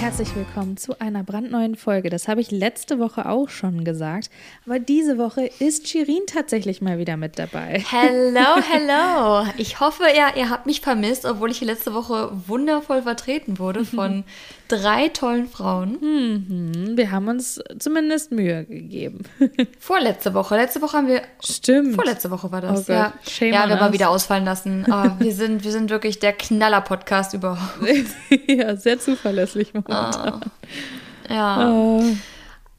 herzlich willkommen zu einer brandneuen Folge. Das habe ich letzte Woche auch schon gesagt. Aber diese Woche ist Shirin tatsächlich mal wieder mit dabei. Hello, hello. Ich hoffe, ja, ihr habt mich vermisst, obwohl ich letzte Woche wundervoll vertreten wurde von drei tollen Frauen. Mhm, wir haben uns zumindest Mühe gegeben. Vorletzte Woche. Letzte Woche haben wir. Stimmt. Vorletzte Woche war das. Oh ja, shame ja wir haben mal wieder ausfallen lassen. Aber wir sind, wir sind wirklich der Knaller-Podcast überhaupt. ja, sehr zuverlässig momentan. Ja. Oh.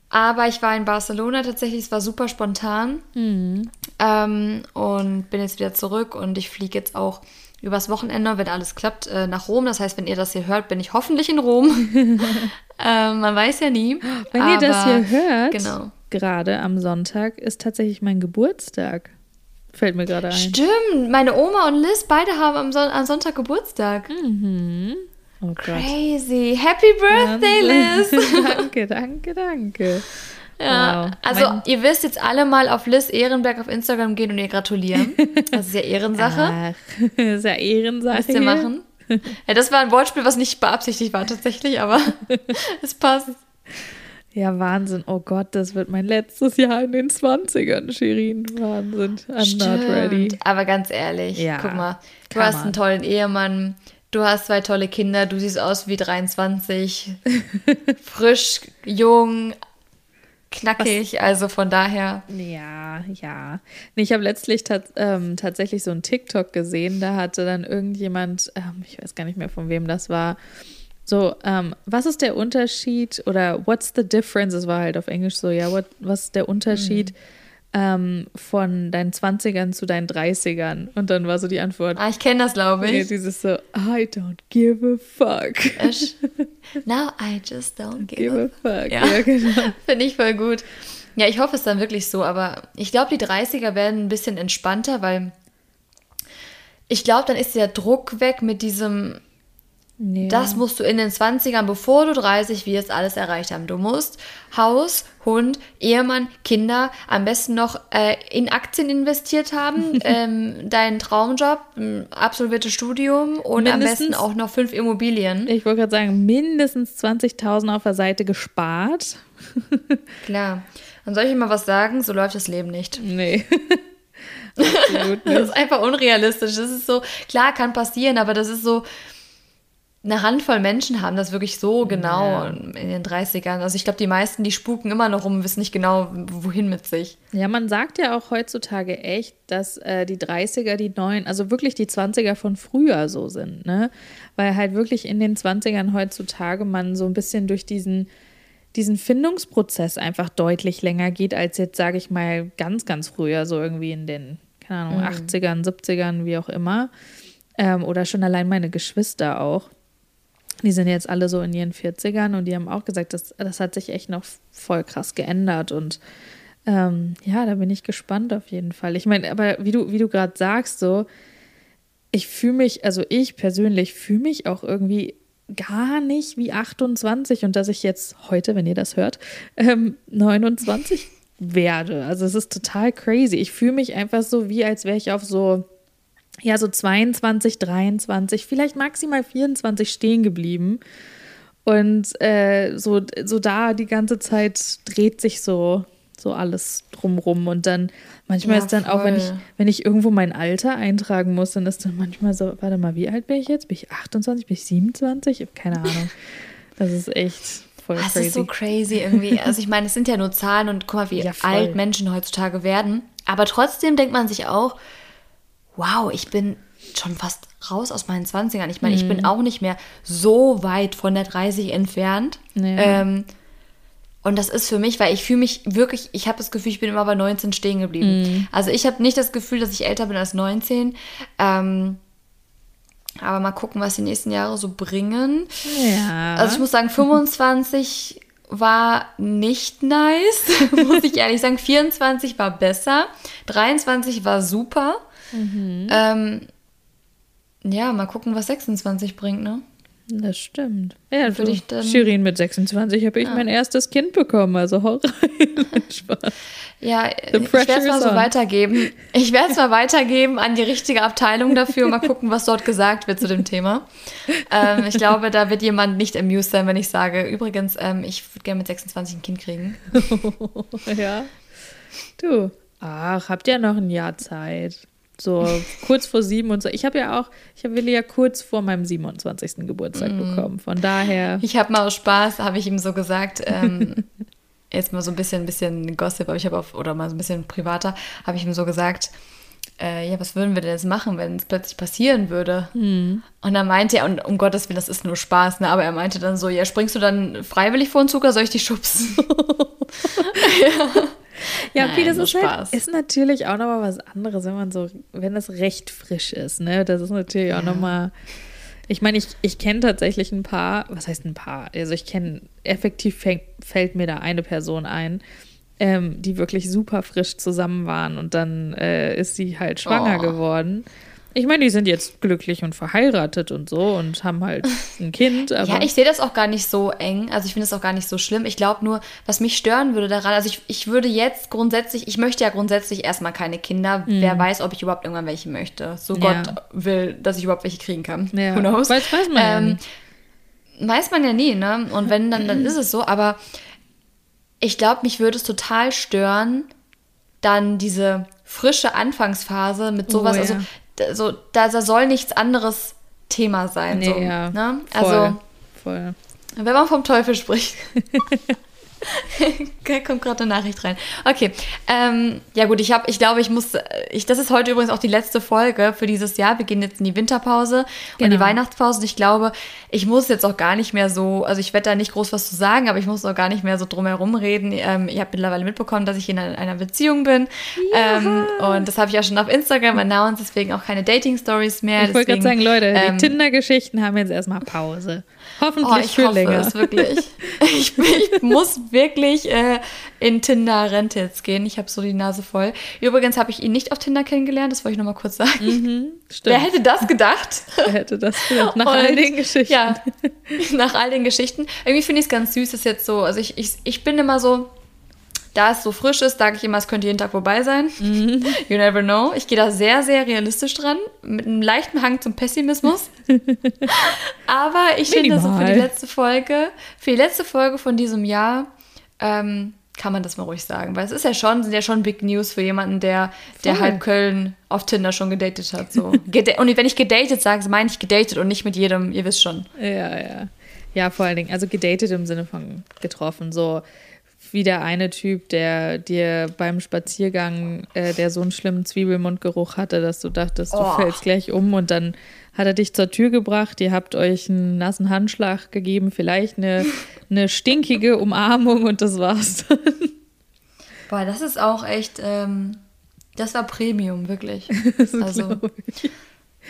Aber ich war in Barcelona tatsächlich, es war super spontan. Ähm, und bin jetzt wieder zurück und ich fliege jetzt auch übers Wochenende, wenn alles klappt, äh, nach Rom. Das heißt, wenn ihr das hier hört, bin ich hoffentlich in Rom. ähm, man weiß ja nie. Wenn ihr das Aber- hier hört, Genau. gerade am Sonntag, ist tatsächlich mein Geburtstag. Fällt mir gerade ein. Stimmt, meine Oma und Liz, beide haben am, Son am Sonntag Geburtstag. Oh. Crazy. Happy Birthday, Liz. danke, danke, danke. Ja, Wow. also Mein- ihr wisst jetzt alle mal auf Liz Ehrenberg auf Instagram gehen und ihr gratulieren. Das ist ja Ehrensache. Ach, ist ja Ehrensache. Müsst ihr machen. Ja, das war ein Wortspiel, was nicht beabsichtigt war tatsächlich, aber es passt. Ja, Wahnsinn. Oh Gott, das wird mein letztes Jahr in den 20ern, Shirin. Wahnsinn. I'm not ready. Stimmt. Aber ganz ehrlich, Ja, guck mal, du hast man. einen tollen Ehemann, du hast zwei tolle Kinder, du siehst aus wie 23, frisch, jung, knackig, also von daher. Ja, ja. Ich habe letztlich tat, ähm, tatsächlich so einen TikTok gesehen. Da hatte dann irgendjemand, ähm, ich weiß gar nicht mehr von wem das war, so, ähm, was ist der Unterschied oder what's the difference? Es war halt auf Englisch so, ja, what, was ist der Unterschied ähm, von deinen 20ern zu deinen 30ern? Und dann war so die Antwort, Ah, ich kenne das, glaube ich. dieses so, I don't give a fuck. Now I just don't give, Give a a fuck. Ja. Ja, genau. Finde ich voll gut. Ja, ich hoffe es dann wirklich so, aber ich glaube, die 30er werden ein bisschen entspannter, weil ich glaube, dann ist der Druck weg mit diesem, Ja. das musst du in den 20ern, bevor du 30 wirst, alles erreicht haben. Du musst Haus, Hund, Ehemann, Kinder, am besten noch äh, in Aktien investiert haben, ähm, deinen Traumjob, absolviertes Studium und am Mindestens- besten auch noch fünf Immobilien. Ich wollte gerade sagen, mindestens 20.000 auf der Seite gespart. Klar. Und soll ich mal was sagen? So läuft das Leben nicht. Nee. Absolut Das ist einfach unrealistisch. Das ist so, klar, kann passieren, aber das ist so, eine Handvoll Menschen haben das wirklich so genau in den 30ern. Also ich glaube, die meisten, die spuken immer noch rum und wissen nicht genau, wohin mit sich. Ja, man sagt ja auch heutzutage echt, dass äh, die 30er die neuen, also wirklich die 20er von früher so sind, ne? Weil halt wirklich in den 20ern heutzutage man so ein bisschen durch diesen, diesen Findungsprozess einfach deutlich länger geht, als jetzt, sage ich mal, ganz, ganz früher, so irgendwie in den, keine Ahnung, 80ern, 70ern, wie auch immer. Ähm, oder schon allein meine Geschwister auch. Die sind jetzt alle so in ihren 40ern und die haben auch gesagt, das, das hat sich echt noch voll krass geändert und ähm, ja, da bin ich gespannt auf jeden Fall. Ich meine, aber wie du, wie du gerade sagst, so, ich fühle mich, also ich persönlich fühle mich auch irgendwie gar nicht wie 28 und dass ich jetzt heute, wenn ihr das hört, ähm, 29 werde. Also es ist total crazy. Ich fühle mich einfach so, wie als wäre ich auf so, ja, so 22, 23, vielleicht maximal 24 stehen geblieben. Und äh, so, so da die ganze Zeit dreht sich so, so alles drumrum. Und dann manchmal Ja, ist dann auch, wenn ich, voll. wenn ich irgendwo mein Alter eintragen muss, dann ist dann manchmal so, warte mal, wie alt bin ich jetzt? Bin ich 28? Bin ich 27? Ich habe keine Ahnung. Das ist echt voll Das crazy. ist so crazy irgendwie. Also ich meine, es sind ja nur Zahlen und guck mal, wie Ja, voll. alt Menschen heutzutage werden. Aber trotzdem denkt man sich auch, wow, ich bin schon fast raus aus meinen 20ern. Ich meine, ich Mhm. bin auch nicht mehr so weit von der 30 entfernt. Ja. Ähm, und das ist für mich, weil ich fühle mich wirklich, ich habe das Gefühl, ich bin immer bei 19 stehen geblieben. Mhm. Also ich habe nicht das Gefühl, dass ich älter bin als 19. Ähm, aber mal gucken, was die nächsten Jahre so bringen. ja. Also ich muss sagen, 25 war nicht nice, muss ich ehrlich sagen. 24 war besser, 23 war super. Mhm. Ähm, ja, mal gucken, was 26 bringt, ne? Das stimmt. Ja, Würde ich dann- Shirin mit 26 habe ich mein erstes Kind bekommen, also hau rein. Spaß. Ja, ich werde es mal so on. weitergeben. Ich werde es mal weitergeben an die richtige Abteilung dafür. Mal gucken, was dort gesagt wird zu dem Thema. Ähm, ich glaube, da wird jemand nicht amused sein, wenn ich sage, übrigens, ähm, ich würde gerne mit 26 ein Kind kriegen. ja. Du. Ach, habt ihr noch ein Jahr Zeit? So kurz vor sieben und so. Ich habe ja auch, ich habe Willi ja kurz vor meinem 27. Geburtstag bekommen. Von daher. Ich habe mal aus Spaß, habe ich ihm so gesagt, ähm, jetzt mal so ein bisschen, ein bisschen Gossip, aber ich habe auf, oder mal so ein bisschen privater, habe ich ihm so gesagt, äh, ja, was würden wir denn jetzt machen, wenn es plötzlich passieren würde? Und dann meinte er, und um Gottes Willen, das ist nur Spaß, ne? aber er meinte dann so, ja, springst du dann freiwillig vor den Zug oder soll ich dich schubsen? Ja, okay, Nein, das ist, halt, ist natürlich auch nochmal was anderes, wenn man so, wenn das recht frisch ist, ne? Das ist natürlich auch nochmal. Ich meine, ich, ich kenne tatsächlich ein paar, was heißt ein paar? Also ich kenne, effektiv fängt, fällt mir da eine Person ein, ähm, die wirklich super frisch zusammen waren und dann äh, ist sie halt schwanger Oh. geworden. Ich meine, die sind jetzt glücklich und verheiratet und so und haben halt ein Kind. Ja, ich sehe das auch gar nicht so eng. Also ich finde das auch gar nicht so schlimm. Ich glaube nur, was mich stören würde daran, also ich, ich würde jetzt grundsätzlich, ich möchte ja grundsätzlich erstmal keine Kinder. Wer weiß, ob ich überhaupt irgendwann welche möchte. So Mhm. Ja. Gott will, dass ich überhaupt welche kriegen kann. ja, Who knows? Weiß, weiß man ja Ähm, nicht. Weiß man ja nie, ne? Und wenn, dann, dann ist es so. Aber ich glaube, mich würde es total stören, dann diese frische Anfangsphase mit sowas. Oh, ja. Also, so, da, da soll nichts anderes Thema sein. Nee, so, ja. ne? Voll, Also, voll. wenn man vom Teufel spricht. Da kommt gerade eine Nachricht rein. Okay, ähm, ja gut, ich habe, ich glaube, ich muss, ich, das ist heute übrigens auch die letzte Folge für dieses Jahr. Wir gehen jetzt in die Winterpause und die Genau. Weihnachtspause. Und ich glaube, ich muss jetzt auch gar nicht mehr so, also ich werde da nicht groß was zu sagen, aber ich muss auch gar nicht mehr so drum herum reden. Ähm, ihr habt mittlerweile mitbekommen, dass ich in einer, einer Beziehung bin. Ähm, und das habe ich auch schon auf Instagram announced, deswegen auch keine Dating-Stories mehr. Ich wollte gerade sagen, Leute, ähm, die Tinder-Geschichten haben jetzt erstmal Pause. Hoffentlich Oh, ich für hoffe länger. es wirklich. Ich, ich muss wirklich äh, in Tinder-Rente jetzt gehen. Ich habe so die Nase voll. Übrigens habe ich ihn nicht auf Tinder kennengelernt, das wollte ich nochmal kurz sagen. Wer Stimmt. hätte das gedacht? Wer hätte das gedacht? Nach all Und, den Geschichten. Ja, nach all den Geschichten. Irgendwie finde ich es ganz süß, dass jetzt so, also ich, ich, ich bin immer so, da es so frisch ist, sage ich immer, es könnte jeden Tag vorbei sein. Mhm. You never know. Ich gehe da sehr, sehr realistisch dran, mit einem leichten Hang zum Pessimismus. Aber ich finde so für die Minimal. letzte Folge, für die letzte Folge von diesem Jahr, ähm, kann man das mal ruhig sagen. Weil es ist ja schon, sind ja schon Big News für jemanden, der, der Voll. halb Köln auf Tinder schon gedatet hat. So. Und wenn ich gedatet sage, meine ich gedatet und nicht mit jedem, ihr wisst schon. Ja, ja. Ja, vor allen Dingen, also gedatet im Sinne von getroffen. So wie der eine Typ, der dir beim Spaziergang, äh, der so einen schlimmen Zwiebelmundgeruch hatte, dass du dachtest, du Oh. fällst gleich um und dann hat er dich zur Tür gebracht, ihr habt euch einen nassen Handschlag gegeben, vielleicht eine, eine stinkige Umarmung und das war's dann. Boah, das ist auch echt, ähm, das war Premium, wirklich. Also,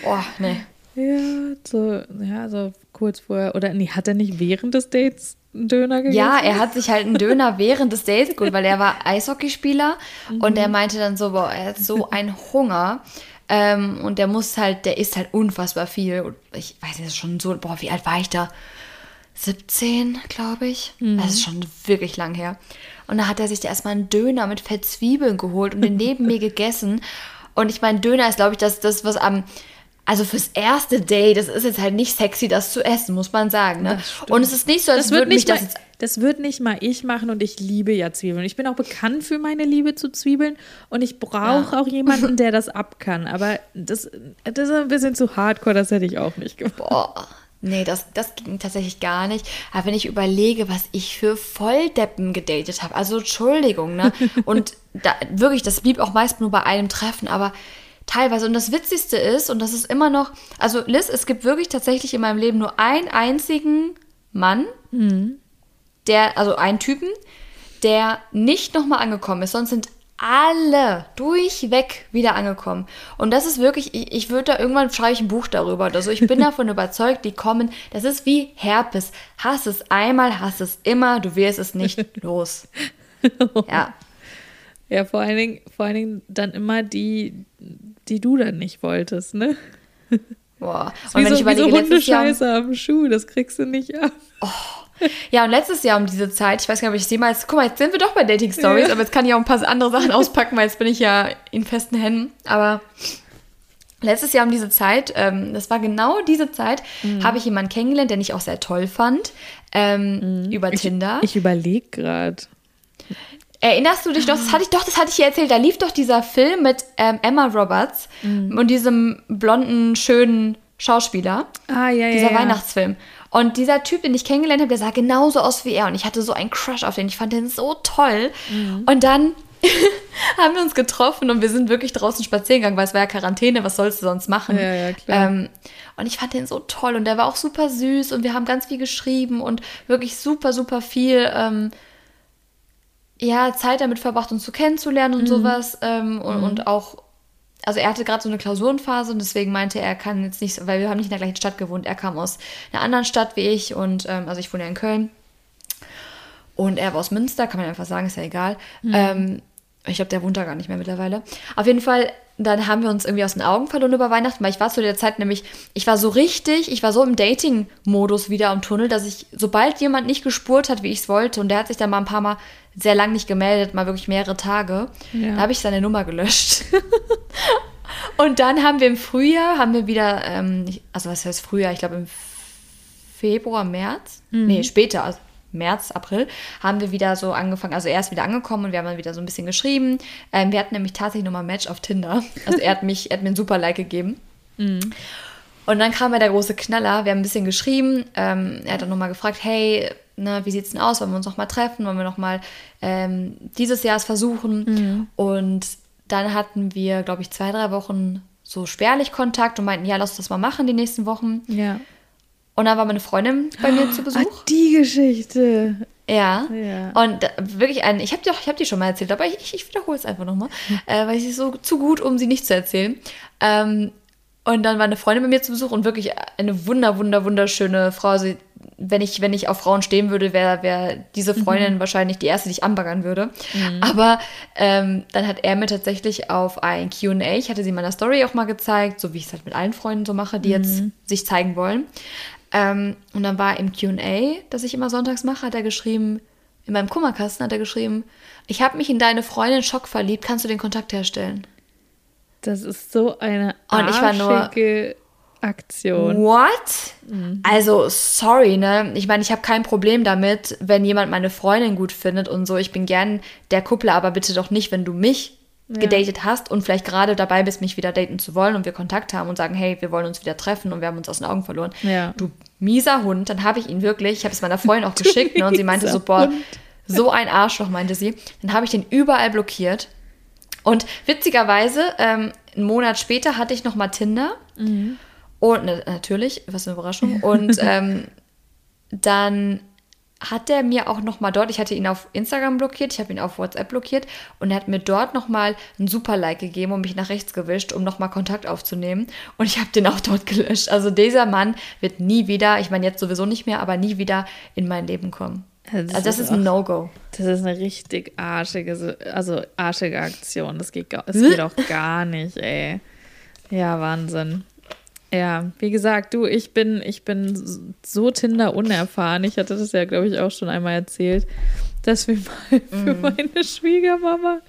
boah, nee. Ja, so, ja, so kurz vorher. Oder nee, hat er nicht während des Dates einen Döner gegessen? Ja, er hat sich halt einen Döner während des Dates geholt, weil er war Eishockeyspieler und er meinte dann so, boah, er hat so einen Hunger. Ähm, und der muss halt, der isst halt unfassbar viel. Und Ich weiß nicht, das ist schon so, boah, wie alt war ich da? 17, glaube ich. Das ist schon wirklich lang her. Und da hat er sich da erstmal einen Döner mit Fettzwiebeln geholt und den neben mir gegessen. Und ich meine, Döner ist, glaube ich, das, das, was am. Also fürs erste Date, das ist jetzt halt nicht sexy, das zu essen, muss man sagen. Ne? Und es ist nicht so, als würde mich nicht das mal, jetzt das wird nicht mal ich machen und ich liebe ja Zwiebeln. Ich bin auch bekannt für meine Liebe zu Zwiebeln und ich brauche auch jemanden, der das ab kann. Aber das, das ist ein bisschen zu hardcore, das hätte ich auch nicht gemacht. Boah, nee, das, das ging tatsächlich gar nicht. Aber wenn ich überlege, was ich für Volldeppen gedatet habe, also Entschuldigung, ne? Und da, wirklich, das blieb auch meist nur bei einem Treffen, aber teilweise. Und das Witzigste ist, und das ist immer noch, also Liz, es gibt wirklich tatsächlich in meinem Leben nur einen einzigen Mann, der, also einen Typen, der nicht nochmal angekommen ist, sonst sind alle durchweg wieder angekommen. Und das ist wirklich, ich, ich würde da irgendwann schreibe ich ein Buch darüber. Also ich bin davon überzeugt, die kommen, das ist wie Herpes. Hass es einmal, hass es immer, du wirst es nicht los. Ja. Ja, vor allen Dingen, vor allen Dingen dann immer die, die du dann nicht wolltest, ne? Boah. Und wenn so, ich überlege, wie so Hundescheiße Jahr, am Schuh, das kriegst du nicht ab. Oh. Ja, und letztes Jahr um diese Zeit, ich weiß gar nicht, ob ich es jemals, guck mal, jetzt sind wir doch bei Dating Stories, ja. aber jetzt kann ich auch ein paar andere Sachen auspacken, weil jetzt bin ich ja in festen Händen. Aber letztes Jahr um diese Zeit, ähm, das war genau diese Zeit, mhm. habe ich jemanden kennengelernt, den ich auch sehr toll fand, ähm, mhm. über ich, Tinder. Ich überlege gerade. Erinnerst du dich doch, das hatte ich doch, das hatte ich hier erzählt, da lief doch dieser Film mit ähm, Emma Roberts mhm. und diesem blonden, schönen Schauspieler. Ah, ja, ja. Dieser ja. Weihnachtsfilm. Und dieser Typ, den ich kennengelernt habe, der sah genauso aus wie er. Und ich hatte so einen Crush auf den. Ich fand den so toll. Mhm. Und dann haben wir uns getroffen und wir sind wirklich draußen spazieren gegangen, weil es war ja Quarantäne, was sollst du sonst machen? Ja, ja, klar. Ähm, und ich fand den so toll und der war auch super süß und wir haben ganz viel geschrieben und wirklich super, super viel ähm, ja, Zeit damit verbracht, uns zu kennenzulernen und mhm. sowas. Ähm, und, mhm. und auch also er hatte gerade so eine Klausurenphase und deswegen meinte er, er kann jetzt nicht, weil wir haben nicht in der gleichen Stadt gewohnt. Er kam aus einer anderen Stadt wie ich und ähm, also ich wohne ja in Köln und er war aus Münster, kann man einfach sagen, ist ja egal. Mhm. Ähm, ich glaube, der wohnt da gar nicht mehr mittlerweile. Auf jeden Fall, dann haben wir uns irgendwie aus den Augen verloren über Weihnachten, weil ich war zu der Zeit nämlich, ich war so richtig, ich war so im Dating-Modus wieder am Tunnel, dass ich, sobald jemand nicht gespurt hat, wie ich es wollte, und der hat sich dann mal ein paar Mal sehr lang nicht gemeldet, mal wirklich mehrere Tage, ja. da habe ich seine Nummer gelöscht. und dann haben wir im Frühjahr, haben wir wieder, ähm, also was heißt Frühjahr, ich glaube im Februar, März, mhm. nee, später, also März, April, haben wir wieder so angefangen, also er ist wieder angekommen und wir haben dann wieder so ein bisschen geschrieben. Ähm, wir hatten nämlich tatsächlich nochmal ein Match auf Tinder. Also er hat mich, er hat mir ein super Like gegeben. Mhm. Und dann kam ja der große Knaller, wir haben ein bisschen geschrieben. Ähm, er hat dann nochmal gefragt, hey, ne, wie es denn aus? Wollen wir uns nochmal treffen? Wollen wir nochmal ähm, dieses Jahr es versuchen? Mhm. Und dann hatten wir, glaube ich, zwei, drei Wochen so spärlich Kontakt und meinten, ja, lass uns das mal machen die nächsten Wochen. Ja. Und dann war meine Freundin bei mir zu Besuch. Ah, die Geschichte. Ja. ja. Und wirklich ein, ich habe die, hab die schon mal erzählt, aber ich, ich, ich wiederhole es einfach nochmal, äh, weil sie ist so zu gut, um sie nicht zu erzählen. Ähm, und dann war eine Freundin bei mir zu Besuch und wirklich eine wunder, wunder, wunderschöne Frau. Also, wenn ich, wenn ich auf Frauen stehen würde, wäre wär diese mhm. Freundin mhm. wahrscheinlich die erste, die ich anbaggern würde. Mhm. Aber ähm, dann hat er mir tatsächlich auf ein QA, ich hatte sie in meiner Story auch mal gezeigt, so wie ich es halt mit allen Freunden so mache, die mhm. jetzt sich zeigen wollen. Ähm, und dann war im QA, das ich immer sonntags mache, hat er geschrieben, in meinem Kummerkasten hat er geschrieben, ich habe mich in deine Freundin Schock verliebt, kannst du den Kontakt herstellen? Das ist so eine arschige Aktion. What? Mhm. Also, sorry, ne? Ich meine, ich habe kein Problem damit, wenn jemand meine Freundin gut findet und so. Ich bin gern der Kuppler, aber bitte doch nicht, wenn du mich ja. gedatet hast und vielleicht gerade dabei bist, mich wieder daten zu wollen und wir Kontakt haben und sagen, hey, wir wollen uns wieder treffen und wir haben uns aus den Augen verloren. Ja. Du mieser Hund, dann habe ich ihn wirklich, ich habe es meiner Freundin auch geschickt ne, und sie meinte so, boah, Hund. so ein Arschloch, meinte sie. Dann habe ich den überall blockiert. Und witzigerweise, ähm, einen Monat später hatte ich noch mal Tinder. Mhm. Und natürlich, was eine Überraschung. Und ähm, dann hat er mir auch noch mal dort, ich hatte ihn auf Instagram blockiert, ich habe ihn auf WhatsApp blockiert und er hat mir dort noch mal ein super Like gegeben und mich nach rechts gewischt, um noch mal Kontakt aufzunehmen und ich habe den auch dort gelöscht. Also dieser Mann wird nie wieder, ich meine jetzt sowieso nicht mehr, aber nie wieder in mein Leben kommen. Das also das ist, ist ein No-Go. Das ist eine richtig arschige, also arschige Aktion. Das geht, das geht auch gar nicht, ey. Ja, Wahnsinn. Ja, wie gesagt, du, ich bin, ich bin so Tinder unerfahren. Ich hatte das ja, glaube ich, auch schon einmal erzählt, dass wir mal für mm. meine Schwiegermama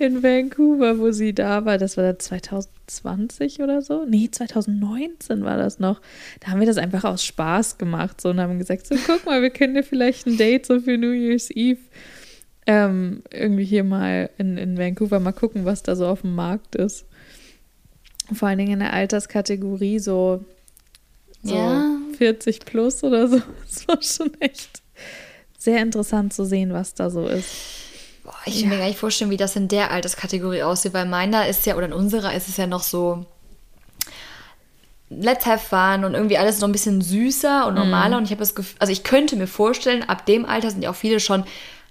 in Vancouver, wo sie da war, das war 2020 oder so. Nee, 2019 war das noch. Da haben wir das einfach aus Spaß gemacht so und haben gesagt, so guck mal, wir können dir vielleicht ein Date so für New Year's Eve ähm, irgendwie hier mal in, in Vancouver mal gucken, was da so auf dem Markt ist. Vor allen Dingen in der Alterskategorie so, so ja. 40 plus oder so. Das war schon echt sehr interessant zu sehen, was da so ist. Boah, ich ja. kann mir gar nicht vorstellen, wie das in der Alterskategorie aussieht, weil meiner ist ja, oder in unserer ist es ja noch so, let's have fun und irgendwie alles noch ein bisschen süßer und normaler. Mm. Und ich habe das Gefühl, also ich könnte mir vorstellen, ab dem Alter sind ja auch viele schon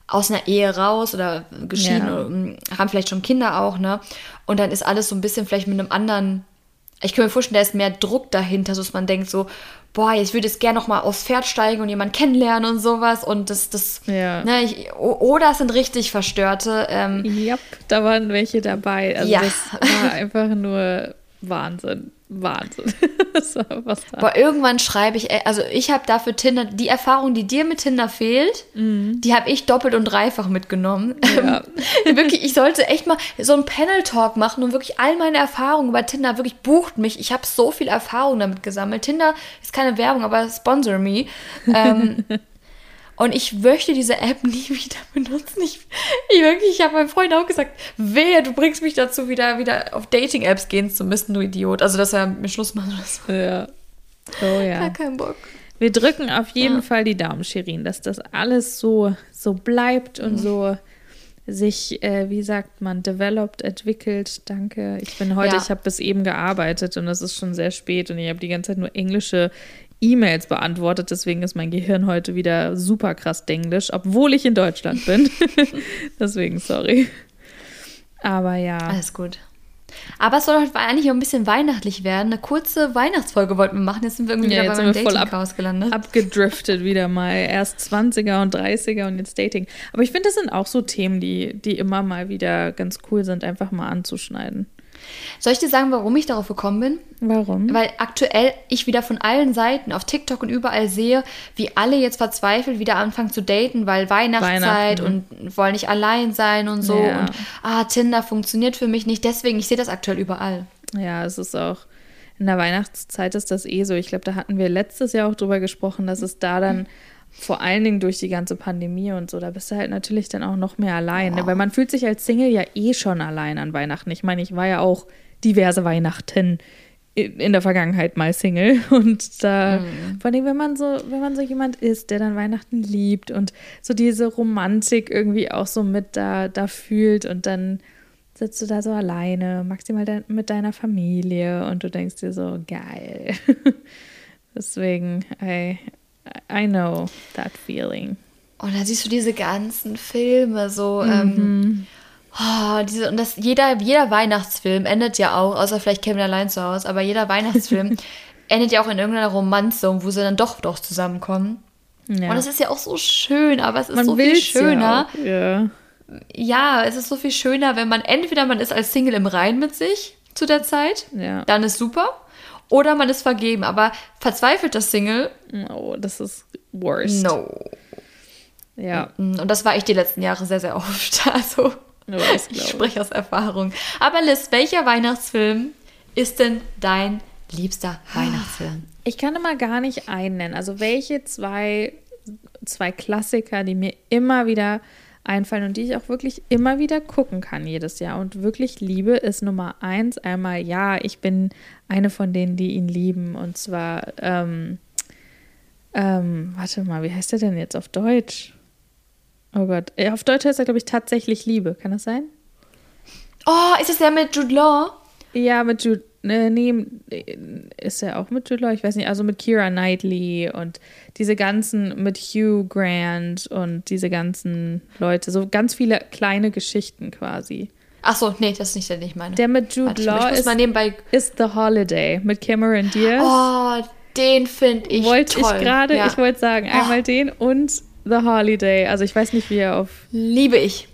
aus einer Ehe raus oder geschieden, ja. Ähm, haben vielleicht schon Kinder auch, ne? Und dann ist alles so ein bisschen vielleicht mit einem anderen, ich kann mir vorstellen, da ist mehr Druck dahinter, so dass man denkt so, boah, jetzt würde ich jetzt gerne noch mal aufs Pferd steigen und jemanden kennenlernen und sowas und das, das, ja. ne, ich, oder es sind richtig Verstörte. Ähm, ja, da waren welche dabei. Also ja. das war einfach nur Wahnsinn. Wahnsinn. Aber irgendwann schreibe ich, äh, also ich habe dafür Tinder, die Erfahrung, die dir mit Tinder fehlt, die habe ich doppelt und dreifach mitgenommen. Ja. wirklich, ich sollte echt mal so einen Panel-Talk machen und wirklich all meine Erfahrungen über Tinder, wirklich bucht mich. Ich habe so viel Erfahrung damit gesammelt. Tinder ist keine Werbung, aber sponsor me. Ähm, und ich möchte diese App nie wieder benutzen. Ich, ich wirklich, ich habe meinem Freund auch gesagt, wehe, du bringst mich dazu, wieder, wieder auf Dating-Apps gehen zu müssen, du Idiot. Also, dass er mit Schluss macht oder so. Ja. Oh ja. Gar keinen Bock. Wir drücken auf jeden Ja. Fall die Daumen, Shirin, dass das alles so, so bleibt und so sich, äh, wie sagt man, developed, entwickelt. Danke. Ich bin heute, Ja. ich habe bis eben gearbeitet und es ist schon sehr spät und ich habe die ganze Zeit nur englische E-Mails beantwortet. Deswegen ist mein Gehirn heute wieder super krass denglisch, obwohl ich in Deutschland bin. deswegen, sorry. Aber ja. Alles gut. Aber es soll heute eigentlich auch ein bisschen weihnachtlich werden. Eine kurze Weihnachtsfolge wollten wir machen. Jetzt sind wir irgendwie Ja, wieder jetzt bei sind meinem voll ab- gelandet. abgedriftet wieder mal. Erst 20er und 30er und jetzt Dating. Aber ich finde, das sind auch so Themen, die, die immer mal wieder ganz cool sind, einfach mal anzuschneiden. Soll ich dir sagen, warum ich darauf gekommen bin? Warum? Weil aktuell ich wieder von allen Seiten auf TikTok und überall sehe, wie alle jetzt verzweifelt wieder anfangen zu daten, weil Weihnachtszeit Weihnachten. und wollen nicht allein sein und so. Ja. Und ah, Tinder funktioniert für mich nicht. Deswegen, ich sehe das aktuell überall. Ja, es ist auch in der Weihnachtszeit ist das eh so. Ich glaube, da hatten wir letztes Jahr auch drüber gesprochen, dass es da dann vor allen Dingen durch die ganze Pandemie und so, da bist du halt natürlich dann auch noch mehr allein. Ne? Weil man fühlt sich als Single ja eh schon allein an Weihnachten. Ich meine, ich war ja auch diverse Weihnachten in der Vergangenheit mal Single und da, vor allem, wenn man so, wenn man so jemand ist, der dann Weihnachten liebt und so diese Romantik irgendwie auch so mit da, da fühlt und dann sitzt du da so alleine, maximal de mit deiner Familie und du denkst dir so, geil. Deswegen, I, I know that feeling. Und da siehst du diese ganzen Filme so. Mhm. Ähm, oh, diese, und das, jeder, jeder Weihnachtsfilm endet ja auch, außer vielleicht Kevin allein zu Hause, aber jeder Weihnachtsfilm endet ja auch in irgendeiner Romanze, wo sie dann doch doch zusammenkommen. Ja. Und das ist ja auch so schön, aber es ist man so viel schöner. Ja, ja. Ja, es ist so viel schöner, wenn man entweder man ist als Single im Rein mit sich zu der Zeit, Ja. dann ist super, oder man ist vergeben. Aber verzweifelter Single, Oh, das ist worst. no. Ja, Und das war ich die letzten Jahre sehr, sehr oft. Also, das ich spreche aus Erfahrung. Aber Liz, welcher Weihnachtsfilm ist denn dein liebster Weihnachtsfilm? Ich kann immer gar nicht einen nennen. Also welche zwei, zwei Klassiker, die mir immer wieder einfallen und die ich auch wirklich immer wieder gucken kann jedes Jahr und wirklich liebe, ist Nummer eins einmal, ja, ich bin eine von denen, die ihn lieben. Und zwar, ähm, ähm, warte mal, wie heißt der denn jetzt auf Deutsch? Oh Gott, auf Deutsch heißt er, glaube ich, tatsächlich Liebe. Kann das sein? Oh, ist es der mit Jude Law? Ja, mit Jude, äh, nee, ist er auch mit Jude Law? Ich weiß nicht, also mit Kira Knightley und diese ganzen, mit Hugh Grant und diese ganzen Leute, so ganz viele kleine Geschichten quasi. Ach so, nee, das ist nicht der, den ich meine. Der mit Jude Warte, Law ist, nebenbei. ist The Holiday mit Cameron Diaz. Oh, den finde ich wollte toll. ich gerade, Ja. ich wollte sagen, einmal den und The Holiday. Also ich weiß nicht, wie er auf. Liebe ich.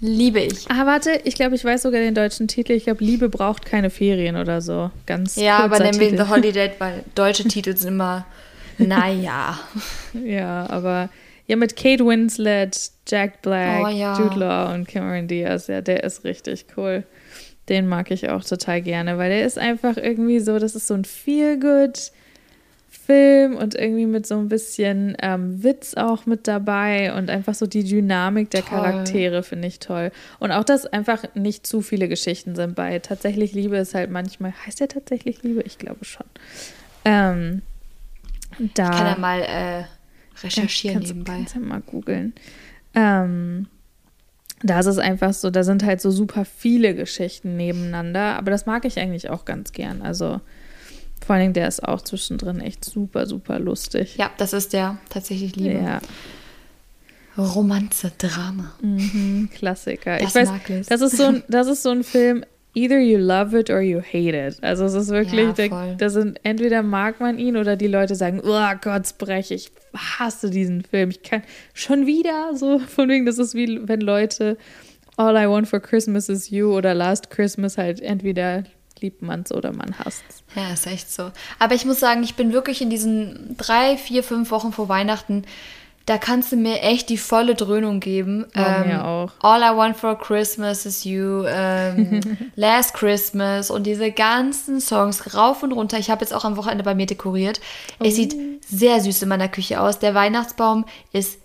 Liebe ich. Ah, warte, ich glaube, ich weiß sogar den deutschen Titel. Ich glaube, Liebe braucht keine Ferien oder so. Ganz Ja, aber nennen wir ihn. The Holiday, weil deutsche Titel sind immer, naja. Ja, aber ja, mit Kate Winslet, Jack Black, Oh, ja. Jude Law und Cameron Diaz, ja, der ist richtig cool. Den mag ich auch total gerne, weil der ist einfach irgendwie so, das ist so ein Feel-Good Film und irgendwie mit so ein bisschen ähm, Witz auch mit dabei und einfach so die Dynamik der Toll. Charaktere finde ich toll. Und auch, dass einfach nicht zu viele Geschichten sind bei Tatsächlich Liebe ist halt manchmal, heißt der Tatsächlich Liebe? Ich glaube schon. Ähm, da Ich kann ja mal äh, recherchieren kannst, nebenbei. Kannst ja mal googeln. Ähm, da ist es einfach so, da sind halt so super viele Geschichten nebeneinander, aber das mag ich eigentlich auch ganz gern. Also vor allen Dingen, der ist auch zwischendrin echt super, super lustig. Ja, das ist der tatsächlich Liebe. Ja, Romanze, Drama. mhm, Klassiker. Das ich weiß, mag Liz. das ist so ein, das ist so ein Film. Either you love it or you hate it. Also es ist wirklich, Ja, da sind entweder mag man ihn oder die Leute sagen, oh Gott, brech, ich hasse diesen Film. Ich kann schon wieder so von wegen, das ist wie wenn Leute All I Want for Christmas is You oder Last Christmas halt entweder liebt man es oder man hasst es. Ja, ist echt so. Aber ich muss sagen, ich bin wirklich in diesen drei, vier, fünf Wochen vor Weihnachten, da kannst du mir echt die volle Dröhnung geben. Oh, ähm, mir auch. All I Want for Christmas is You, ähm, Last Christmas und diese ganzen Songs rauf und runter. Ich habe jetzt auch am Wochenende bei mir dekoriert. Oh. Es sieht sehr süß in meiner Küche aus. Der Weihnachtsbaum ist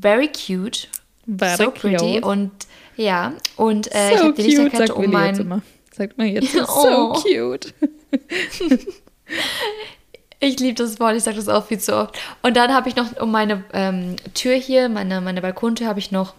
very cute. Very so pretty. Cute. Und ja, und äh, so ich habe die Lichterkette um mein. Sagt man jetzt. oh. So cute. Ich liebe das Wort, ich sage das auch viel zu oft. Und dann habe ich noch um meine ähm, Tür hier, meine, meine Balkontür, habe ich noch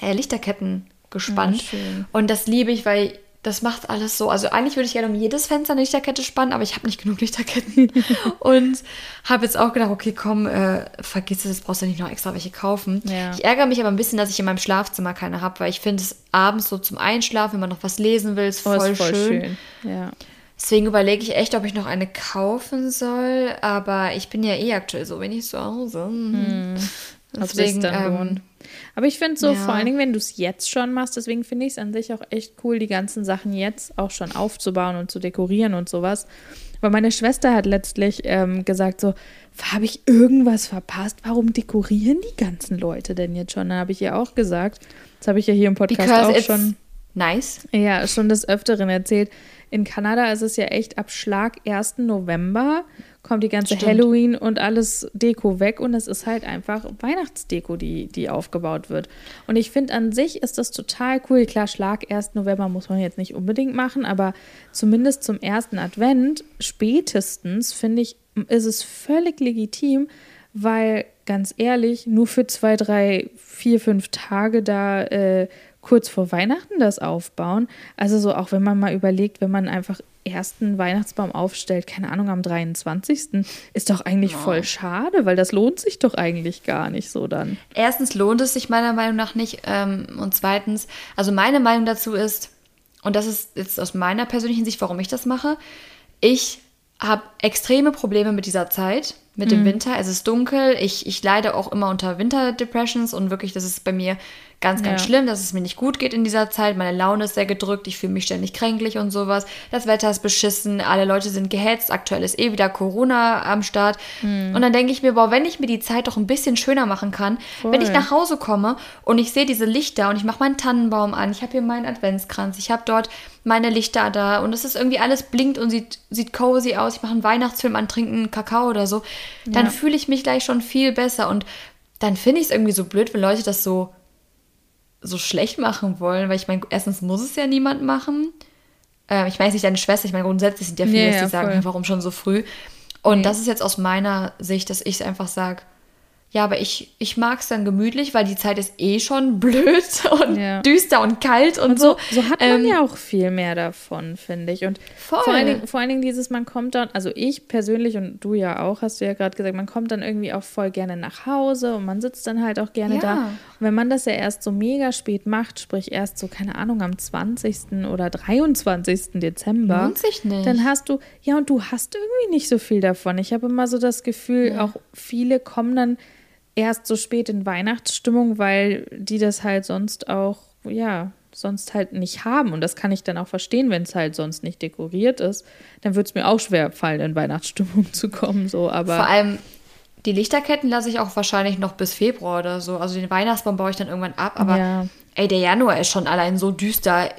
äh, Lichterketten gespannt. Ja, und das liebe ich, weil das macht alles so. Also eigentlich würde ich gerne um jedes Fenster eine Lichterkette spannen, aber ich habe nicht genug Lichterketten. und habe jetzt auch gedacht, okay, komm, äh, vergiss es, jetzt brauchst du nicht noch extra welche kaufen. Ja. Ich ärgere mich aber ein bisschen, dass ich in meinem Schlafzimmer keine habe, weil ich finde es abends so zum Einschlafen, wenn man noch was lesen will, ist voll, oh, ist voll schön. schön. Ja. Deswegen überlege ich echt, ob ich noch eine kaufen soll. Aber ich bin ja eh aktuell so wenig zu Hause. Hm. Deswegen, ähm, aber ich finde so, ja. vor allen Dingen, wenn du es jetzt schon machst, deswegen finde ich es an sich auch echt cool, die ganzen Sachen jetzt auch schon aufzubauen und zu dekorieren und sowas. Weil meine Schwester hat letztlich ähm, gesagt so, habe ich irgendwas verpasst? Warum dekorieren die ganzen Leute denn jetzt schon? Dann habe ich ihr auch gesagt, das habe ich ja hier im Podcast Because auch schon. Nice. Ja, schon des Öfteren erzählt in Kanada ist es ja echt ab Schlag 1. November kommt die ganze Stimmt. Halloween und alles Deko weg und es ist halt einfach Weihnachtsdeko, die, die aufgebaut wird. Und ich finde an sich ist das total cool. Klar, Schlag 1. November muss man jetzt nicht unbedingt machen, aber zumindest zum ersten Advent spätestens finde ich, ist es völlig legitim, weil ganz ehrlich, nur für zwei, drei, vier, fünf Tage da äh, kurz vor Weihnachten das aufbauen. Also so auch wenn man mal überlegt, wenn man einfach ersten Weihnachtsbaum aufstellt, keine Ahnung, am 23. ist doch eigentlich ja. voll schade, weil das lohnt sich doch eigentlich gar nicht so dann. Erstens lohnt es sich meiner Meinung nach nicht ähm, und zweitens, also meine Meinung dazu ist, und das ist jetzt aus meiner persönlichen Sicht, warum ich das mache, ich habe extreme Probleme mit dieser Zeit, mit dem mhm. Winter. Es ist dunkel. Ich, ich leide auch immer unter Winterdepressions und wirklich, das ist bei mir ganz, ganz ja. schlimm, dass es mir nicht gut geht in dieser Zeit. Meine Laune ist sehr gedrückt, ich fühle mich ständig kränklich und sowas. Das Wetter ist beschissen, alle Leute sind gehetzt, aktuell ist eh wieder Corona am Start. Mhm. Und dann denke ich mir, boah, wenn ich mir die Zeit doch ein bisschen schöner machen kann, Voll. wenn ich nach Hause komme und ich sehe diese Lichter und ich mache meinen Tannenbaum an, ich habe hier meinen Adventskranz, ich habe dort meine Lichter da und es ist irgendwie alles blinkt und sieht, sieht cozy aus, ich mache einen Weihnachtsfilm an, trinke einen Kakao oder so, dann ja. fühle ich mich gleich schon viel besser und dann finde ich es irgendwie so blöd, wenn Leute das so so schlecht machen wollen, weil ich meine, erstens muss es ja niemand machen. Äh, ich meine nicht deine Schwester, ich meine, grundsätzlich sind ja viele, ja, die sagen, warum schon so früh. Und nee. das ist jetzt aus meiner Sicht, dass ich es einfach sage, ja, aber ich, ich mag es dann gemütlich, weil die Zeit ist eh schon blöd und ja. düster und kalt und, und so, so. hat man ähm, ja auch viel mehr davon, finde ich. Und voll. Vor, allen Dingen, vor allen Dingen dieses, man kommt dann, also ich persönlich und du ja auch, hast du ja gerade gesagt, man kommt dann irgendwie auch voll gerne nach Hause und man sitzt dann halt auch gerne ja. da. Und wenn man das ja erst so mega spät macht, sprich erst so, keine Ahnung, am 20. oder 23. Dezember, Lohnt sich nicht. dann hast du, ja, und du hast irgendwie nicht so viel davon. Ich habe immer so das Gefühl, ja. auch viele kommen dann erst so spät in Weihnachtsstimmung, weil die das halt sonst auch, ja, sonst halt nicht haben. Und das kann ich dann auch verstehen, wenn es halt sonst nicht dekoriert ist. Dann würde es mir auch schwer fallen, in Weihnachtsstimmung zu kommen. So, aber Vor allem die Lichterketten lasse ich auch wahrscheinlich noch bis Februar oder so. Also den Weihnachtsbaum baue ich dann irgendwann ab. Aber ja. ey, der Januar ist schon allein so düster.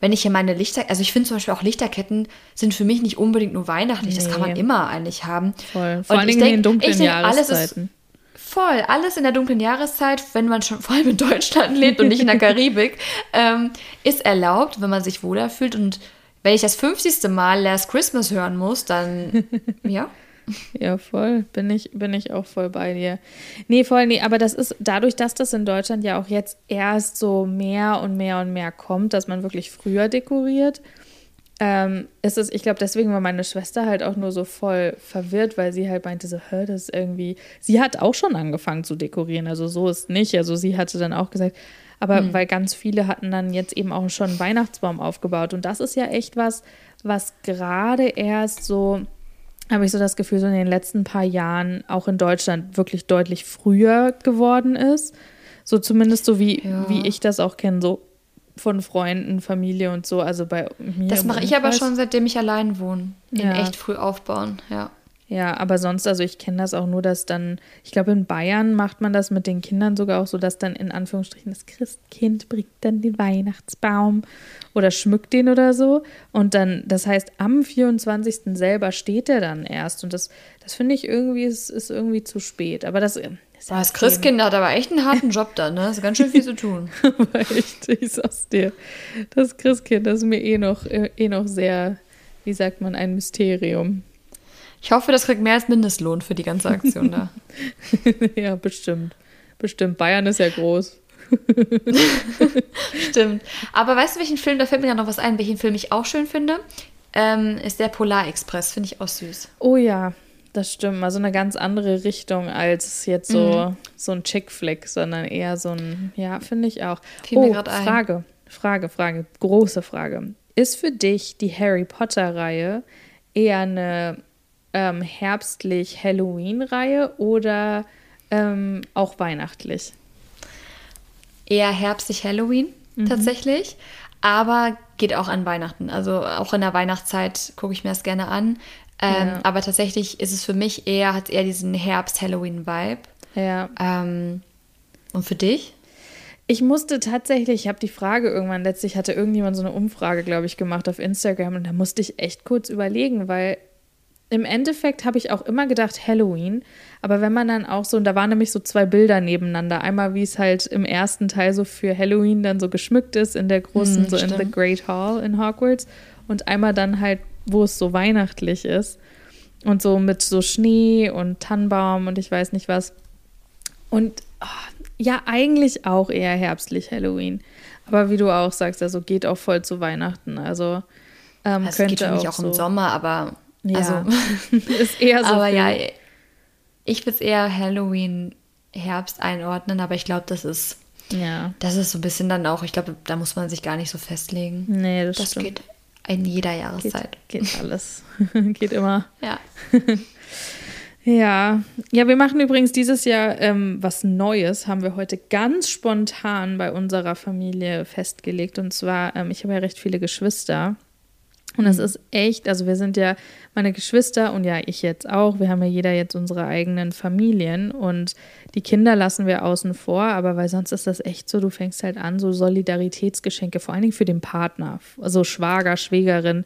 Wenn ich hier meine Lichter, also ich finde zum Beispiel auch Lichterketten sind für mich nicht unbedingt nur weihnachtlich. Nee. Das kann man immer eigentlich haben. Voll. Vor allem in den dunklen denk, Jahreszeiten. Voll, alles in der dunklen Jahreszeit, wenn man schon vor allem in Deutschland lebt und nicht in der Karibik, ähm, ist erlaubt, wenn man sich wohler fühlt. Und wenn ich das 50. Mal Last Christmas hören muss, dann ja. Ja, voll. Bin ich, bin ich auch voll bei dir. Nee, voll, nee, aber das ist dadurch, dass das in Deutschland ja auch jetzt erst so mehr und mehr und mehr kommt, dass man wirklich früher dekoriert ähm, ist es, ich glaube, deswegen war meine Schwester halt auch nur so voll verwirrt, weil sie halt meinte, so, hör, das ist irgendwie. Sie hat auch schon angefangen zu dekorieren, also so ist nicht. Also sie hatte dann auch gesagt, aber mhm. weil ganz viele hatten dann jetzt eben auch schon einen Weihnachtsbaum aufgebaut. Und das ist ja echt was, was gerade erst so, habe ich so das Gefühl, so in den letzten paar Jahren auch in Deutschland wirklich deutlich früher geworden ist. So zumindest so wie, ja. wie ich das auch kenne, so von Freunden, Familie und so. Also bei mir. Das mache ich aber schon, seitdem ich allein wohne. Ja. echt früh aufbauen, ja. Ja, aber sonst, also ich kenne das auch nur, dass dann, ich glaube, in Bayern macht man das mit den Kindern sogar auch so, dass dann in Anführungsstrichen das Christkind bringt dann den Weihnachtsbaum oder schmückt den oder so. Und dann, das heißt, am 24. selber steht der dann erst. Und das, das finde ich irgendwie, ist, ist irgendwie zu spät. Aber das Boah, das Christkind hat aber echt einen harten Job da, ne? Das ist ganz schön viel zu tun. Aber echt, ich sag's dir. Das Christkind, das ist mir eh noch, äh, eh noch sehr, wie sagt man, ein Mysterium. Ich hoffe, das kriegt mehr als Mindestlohn für die ganze Aktion da. ja, bestimmt. Bestimmt. Bayern ist ja groß. Stimmt. Aber weißt du, welchen Film, da fällt mir gerade noch was ein, welchen Film ich auch schön finde? Ähm, ist der Polarexpress, finde ich auch süß. Oh ja, das stimmt. Also eine ganz andere Richtung als jetzt so, so ein Chick-Flick, sondern eher so ein, ja, finde ich auch. Fiel oh, grad ein. Frage, Frage, Frage, große Frage. Ist für dich die Harry Potter-Reihe eher eine ähm, herbstlich Halloween-Reihe oder ähm, auch weihnachtlich? Eher herbstlich Halloween tatsächlich, aber geht auch an Weihnachten. Also auch in der Weihnachtszeit gucke ich mir das gerne an. Ähm, Ja. Aber tatsächlich ist es für mich eher, hat es eher diesen Herbst-Halloween-Vibe. Ja. Ähm, und für dich? Ich musste tatsächlich, ich habe die Frage irgendwann letztlich, hatte irgendjemand so eine Umfrage, glaube ich, gemacht auf Instagram und da musste ich echt kurz überlegen, weil im Endeffekt habe ich auch immer gedacht Halloween, aber wenn man dann auch so, und da waren nämlich so zwei Bilder nebeneinander, einmal wie es halt im ersten Teil so für Halloween dann so geschmückt ist in der großen, Hm, so in the stimmt. Great Hall in Hogwarts und einmal dann halt, wo es so weihnachtlich ist und so mit so Schnee und Tannenbaum und ich weiß nicht was. Und ah, ja, eigentlich auch eher herbstlich Halloween. Aber wie du auch sagst, also geht auch voll zu Weihnachten. Also, ähm, Also es könnte geht für mich auch, auch so, im Sommer, aber Ja. also, ist eher so. aber für- ja, ich würde es eher Halloween Herbst einordnen, aber ich glaube, das ist Ja. das ist so ein bisschen dann auch, ich glaube, da muss man sich gar nicht so festlegen. Nee, das, Das stimmt. geht in jeder geht, Jahreszeit. geht alles. geht immer. Ja. Ja, ja, wir machen übrigens dieses Jahr ähm, was Neues, haben wir heute ganz spontan bei unserer Familie festgelegt. Und zwar, ähm, ich habe ja recht viele Geschwister. Und das ist echt, also wir sind ja meine Geschwister und ja, ich jetzt auch. Wir haben ja jeder jetzt unsere eigenen Familien und die Kinder lassen wir außen vor, aber weil sonst ist das echt so, du fängst halt an, so Solidaritätsgeschenke, vor allen Dingen für den Partner, also Schwager, Schwägerin,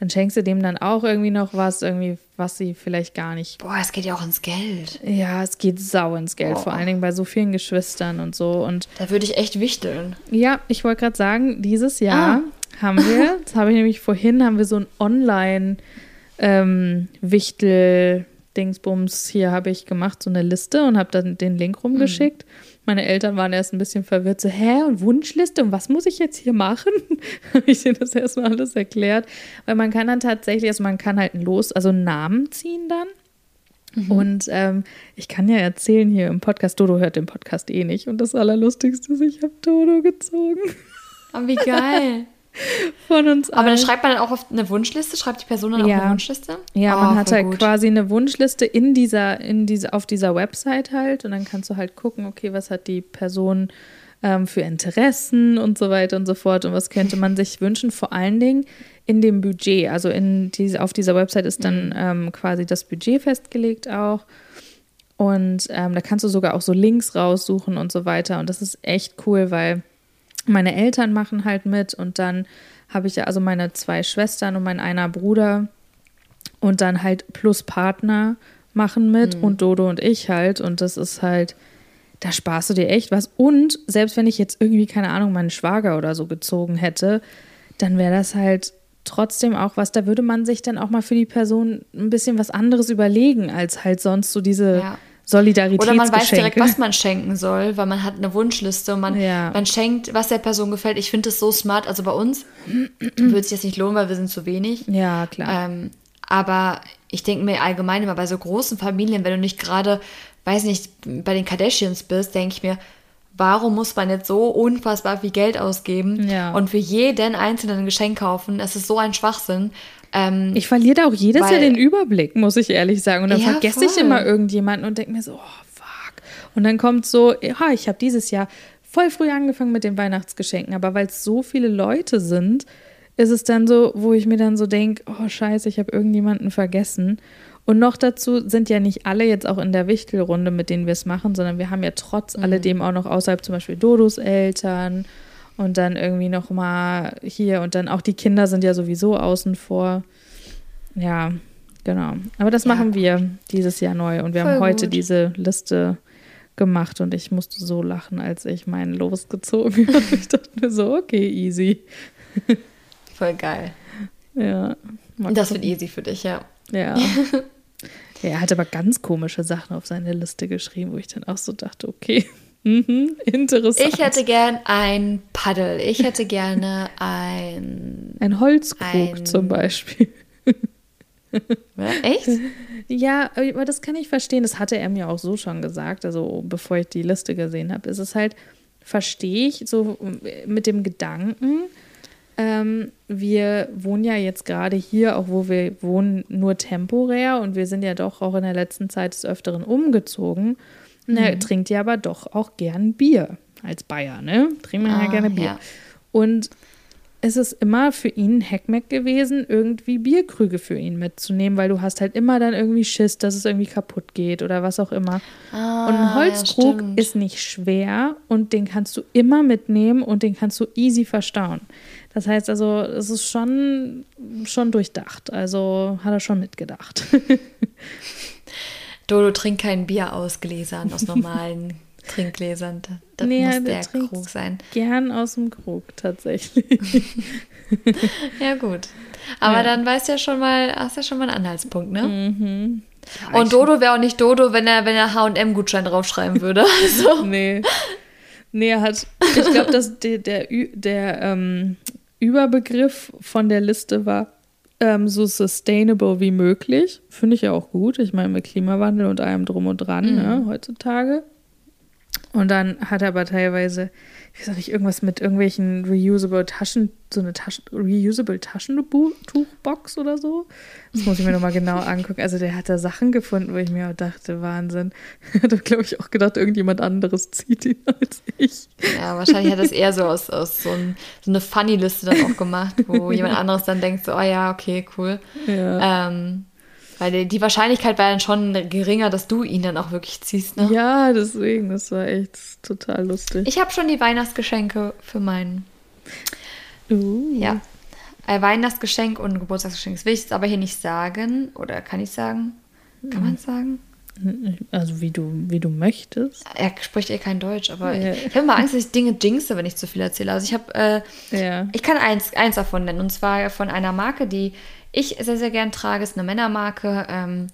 dann schenkst du dem dann auch irgendwie noch was, irgendwie, was sie vielleicht gar nicht Boah, es geht ja auch ins Geld. ja, es geht sau ins Geld, Oh. vor allen Dingen bei so vielen Geschwistern und so. Und Da würde ich echt wichteln. ja, ich wollte gerade sagen, dieses Jahr haben wir, das habe ich nämlich vorhin, haben wir so ein Online- ähm, hier habe ich gemacht, so eine Liste und habe dann den Link rumgeschickt. Meine Eltern waren erst ein bisschen verwirrt, so, hä, und Wunschliste und was muss ich jetzt hier machen? habe ich denen das erstmal alles erklärt. Weil man kann dann tatsächlich, also man kann halt ein Los, also einen Namen ziehen dann. Und ähm, ich kann ja erzählen hier im Podcast, Dodo hört den Podcast eh nicht. Und das Allerlustigste ist, ich habe Dodo gezogen Aber wie geil. Von uns Aber dann schreibt man dann auch auf eine Wunschliste, schreibt die Person dann auf Ja. eine Wunschliste? Ja, Oh, man hat halt gut. quasi eine Wunschliste in dieser, in diese, auf dieser Website halt und dann kannst du halt gucken, okay, was hat die Person ähm, für Interessen und so weiter und so fort und was könnte man sich wünschen, vor allen Dingen in dem Budget. Also in diese, auf dieser Website ist dann ähm, quasi das Budget festgelegt auch. Und ähm, da kannst du sogar auch so Links raussuchen und so weiter. Und das ist echt cool, weil meine Eltern machen halt mit und dann habe ich ja also meine zwei Schwestern und mein einer Bruder und dann halt plus Partner machen mit und Dodo und ich halt und das ist halt, da sparst du dir echt was. Und selbst wenn ich jetzt irgendwie, keine Ahnung, meinen Schwager oder so gezogen hätte, dann wäre das halt trotzdem auch was, da würde man sich dann auch mal für die Person ein bisschen was anderes überlegen, als halt sonst so diese Ja. Solidaritätsgeschenke. Oder man weiß direkt, was man schenken soll, weil man hat eine Wunschliste und man, Ja. man schenkt, was der Person gefällt. Ich finde das so smart. Also bei uns würde sich das nicht lohnen, weil wir sind zu wenig. Ja, klar. Ähm, aber ich denke mir allgemein immer bei so großen Familien, wenn du nicht gerade, weiß nicht, bei den Kardashians bist, denke ich mir, warum muss man jetzt so unfassbar viel Geld ausgeben Ja. und für jeden einzelnen ein Geschenk kaufen? Es ist so ein Schwachsinn. Ähm, Ich verliere da auch jedes Weil- Jahr den Überblick, muss ich ehrlich sagen. Und dann Ja, vergesse ich voll. immer irgendjemanden und denke mir so, oh, fuck. Und dann kommt so, ja, ich habe dieses Jahr voll früh angefangen mit den Weihnachtsgeschenken, aber weil es so viele Leute sind, ist es dann so, wo ich mir dann so denke, oh scheiße, ich habe irgendjemanden vergessen. Und noch dazu sind ja nicht alle jetzt auch in der Wichtelrunde, mit denen wir es machen, sondern wir haben ja trotz mhm. alledem auch noch außerhalb zum Beispiel Dodos Eltern und dann irgendwie noch mal hier und dann auch die Kinder sind ja sowieso außen vor. Ja, genau. Aber das ja, machen wir dieses Jahr neu und wir haben heute gut. diese Liste gemacht und ich musste so lachen, als ich meinen losgezogen habe. Ich dachte mir so, okay, easy. Voll geil. Ja. Das wird easy für dich, ja. Ja. er hat aber ganz komische Sachen auf seine Liste geschrieben, wo ich dann auch so dachte, okay, mhm, interessant. Ich hätte gern ein Paddel. Ich hätte gerne ein. Ein Holzkrug ein, zum Beispiel. Echt? Ja, aber das kann ich verstehen. Das hatte er mir auch so schon gesagt, also bevor ich die Liste gesehen habe. Ist es halt, verstehe ich so mit dem Gedanken, ähm, wir wohnen ja jetzt gerade hier, auch wo wir wohnen, nur temporär und wir sind ja doch auch in der letzten Zeit des Öfteren umgezogen. Mhm. er trinkt ja aber doch auch gern Bier als Bayer, ne? Trinkt man ah, ja gerne Bier. Ja. Und es ist immer für ihn ein Heckmeck gewesen, irgendwie Bierkrüge für ihn mitzunehmen, weil du hast halt immer dann irgendwie Schiss, dass es irgendwie kaputt geht oder was auch immer. Ah, und ein Holzkrug ja, ist nicht schwer und den kannst du immer mitnehmen und den kannst du easy verstauen. Das heißt also, es ist schon, schon durchdacht. Also hat er schon mitgedacht. Dodo trinkt kein Bier aus Gläsern, aus normalen Trinkgläsern. Das nee, muss der, der Krug sein. Gern aus dem Krug, tatsächlich. ja, gut. Aber ja. dann weißt du ja schon mal, hast ja schon mal einen Anhaltspunkt, ne? Mhm. Ja, Und Dodo wäre auch nicht Dodo, wenn er, wenn er HM-Gutschein draufschreiben würde. Also. Nee. Nee, er hat, ich glaube, dass der, der, der ähm, Überbegriff von der Liste war ähm, so sustainable wie möglich. Finde ich ja auch gut. Ich meine, mit Klimawandel und allem drum und dran, mhm. ne, heutzutage. Und dann hat er aber teilweise, ich weiß auch nicht, irgendwas mit irgendwelchen reusable Taschen, so eine Taschen, reusable Taschentuchbox oder so. Das muss ich mir nochmal genau angucken. Also der hat da Sachen gefunden, wo ich mir auch dachte, Wahnsinn. Hat er, glaube ich, auch gedacht, irgendjemand anderes zieht ihn als ich. Ja, wahrscheinlich hat er es eher so aus, aus so, ein, so eine Funny-Liste dann auch gemacht, wo jemand anderes dann denkt, so, oh ja, okay, cool. Ja. Ähm, weil die Wahrscheinlichkeit war dann schon geringer, dass du ihn dann auch wirklich ziehst, ne? Ja, deswegen, das war echt total lustig. Ich habe schon die Weihnachtsgeschenke für meinen. Uh. Ja. Ein Weihnachtsgeschenk und ein Geburtstagsgeschenk. Das will ich jetzt aber hier nicht sagen. Oder kann ich sagen? Kann man es sagen? Also wie du, wie du möchtest. Er spricht eh kein Deutsch, aber ja. ich, ich habe immer Angst, dass ich Dinge jinxe, wenn ich zu viel erzähle. Also ich habe, äh, ja. ich kann eins, eins davon nennen. Und zwar von einer Marke, die ich sehr, sehr gern trage, ist eine Männermarke. Ähm,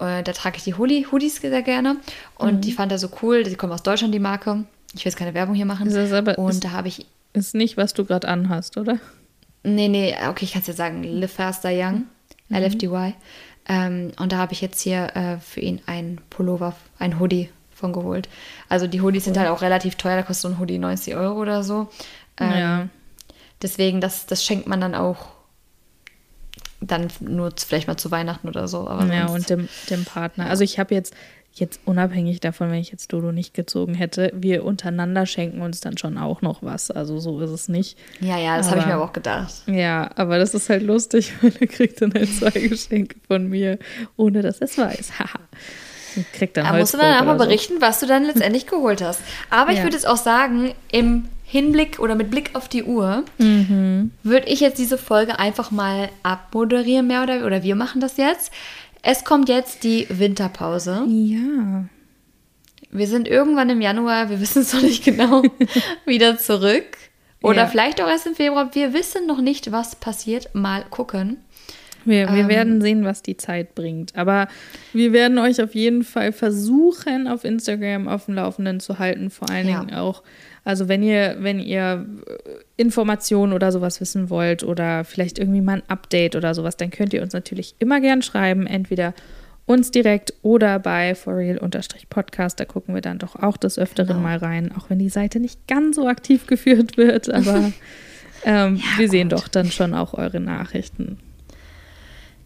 äh, da trage ich die Hoodie, Hoodies sehr gerne. Und mhm. die fand er so cool. Die kommen aus Deutschland, die Marke. Ich will jetzt keine Werbung hier machen. und ist, da habe ich. Ist nicht, was du gerade anhast, oder? Nee, nee, okay, ich kann es ja sagen. Live Faster Young, mhm. LFDY. Ähm, und da habe ich jetzt hier äh, für ihn ein Pullover, ein Hoodie von geholt. Also die Hoodies cool. sind halt auch relativ teuer, da kostet so ein Hoodie 90 Euro oder so. Ähm, ja. Deswegen, das, das schenkt man dann auch dann nur vielleicht mal zu Weihnachten oder so. Aber ja, und dem, dem Partner. Ja. Also ich habe jetzt, jetzt unabhängig davon, wenn ich jetzt Dodo nicht gezogen hätte, wir untereinander schenken uns dann schon auch noch was. Also so ist es nicht. Ja, ja, das habe ich mir aber auch gedacht. Ja, aber das ist halt lustig, weil er kriegt dann halt zwei Geschenke von mir, ohne dass er es weiß. Haha. kriegt dann da musst du dann auch mal berichten, so. was du dann letztendlich geholt hast. Aber ja. ich würde jetzt auch sagen, im Hinblick oder mit Blick auf die Uhr mhm. würde ich jetzt diese Folge einfach mal abmoderieren, mehr oder oder wir machen das jetzt. Es kommt jetzt die Winterpause. Ja. Wir sind irgendwann im Januar, wir wissen es noch nicht genau, wieder zurück. Oder ja. vielleicht auch erst im Februar. Wir wissen noch nicht, was passiert. Mal gucken. Wir, wir ähm, werden sehen, was die Zeit bringt. Aber wir werden euch auf jeden Fall versuchen, auf Instagram auf dem Laufenden zu halten. Vor allen Dingen ja. auch also wenn ihr, wenn ihr Informationen oder sowas wissen wollt oder vielleicht irgendwie mal ein Update oder sowas, dann könnt ihr uns natürlich immer gern schreiben, entweder uns direkt oder bei forreal-podcast. Da gucken wir dann doch auch des Öfteren genau. mal rein, auch wenn die Seite nicht ganz so aktiv geführt wird, aber ähm, ja, wir gut. sehen doch dann schon auch eure Nachrichten.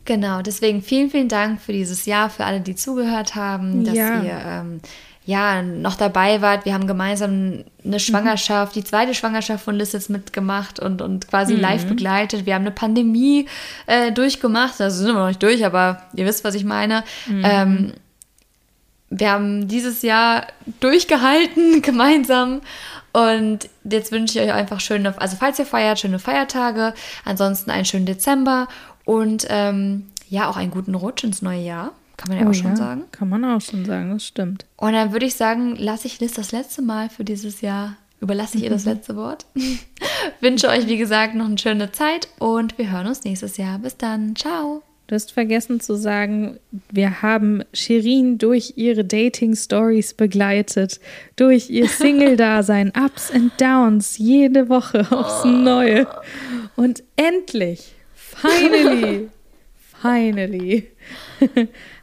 Genau, deswegen vielen, vielen Dank für dieses Jahr, für alle, die zugehört haben, dass ja. ihr ähm, ja, noch dabei wart. Wir haben gemeinsam eine Schwangerschaft, die zweite Schwangerschaft von Liz jetzt mitgemacht und, und quasi mhm. live begleitet. Wir haben eine Pandemie äh, durchgemacht. Also sind wir noch nicht durch, aber ihr wisst, was ich meine. Mhm. Ähm, wir haben dieses Jahr durchgehalten gemeinsam. Und jetzt wünsche ich euch einfach schöne, also falls ihr feiert, schöne Feiertage. Ansonsten einen schönen Dezember und ähm, ja, auch einen guten Rutsch ins neue Jahr. Kann man ja oh, auch schon ja, sagen. Kann man auch schon sagen, das stimmt. Und dann würde ich sagen, lasse ich Liz das letzte Mal für dieses Jahr, überlasse ich ihr das letzte Wort. Wünsche euch, wie gesagt, noch eine schöne Zeit und wir hören uns nächstes Jahr. Bis dann. Ciao. Du hast vergessen zu sagen, wir haben Shirin durch ihre Dating-Stories begleitet, durch ihr Single-Dasein, Ups and Downs, jede Woche aufs Neue. Und endlich, finally, finally,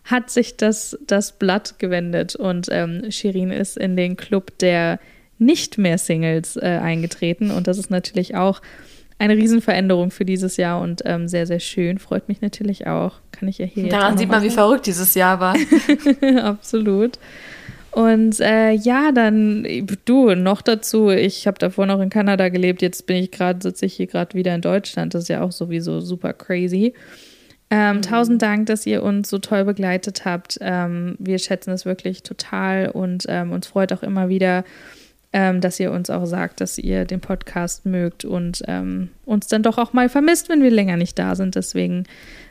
hat sich das, das Blatt gewendet und ähm, Shirin ist in den Club der nicht mehr Singles äh, eingetreten. Und das ist natürlich auch eine Riesenveränderung für dieses Jahr und ähm, sehr, sehr schön. Freut mich natürlich auch. Kann ich ja hier. Daran sieht man, wie verrückt dieses Jahr war. Absolut. Und äh, ja, dann du noch dazu. Ich habe davor noch in Kanada gelebt. Jetzt bin ich gerade sitze ich hier gerade wieder in Deutschland. Das ist ja auch sowieso super crazy. Ähm, mhm. Tausend Dank, dass ihr uns so toll begleitet habt. Ähm, wir schätzen es wirklich total und ähm, uns freut auch immer wieder, ähm, dass ihr uns auch sagt, dass ihr den Podcast mögt und ähm, uns dann doch auch mal vermisst, wenn wir länger nicht da sind. Deswegen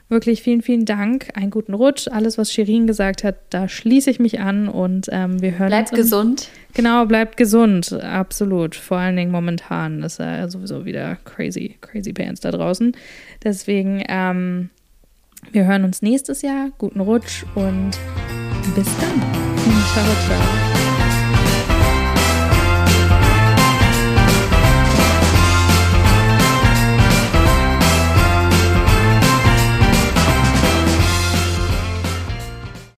wirklich vielen, vielen Dank. Einen guten Rutsch. Alles, was Shirin gesagt hat, da schließe ich mich an und ähm, wir hören bleibt uns. Bleibt gesund. Genau, bleibt gesund. Absolut. Vor allen Dingen momentan ist ja sowieso wieder crazy, crazy Bands da draußen. Deswegen, ähm, wir hören uns nächstes Jahr. Guten Rutsch und bis dann. Ciao, ciao.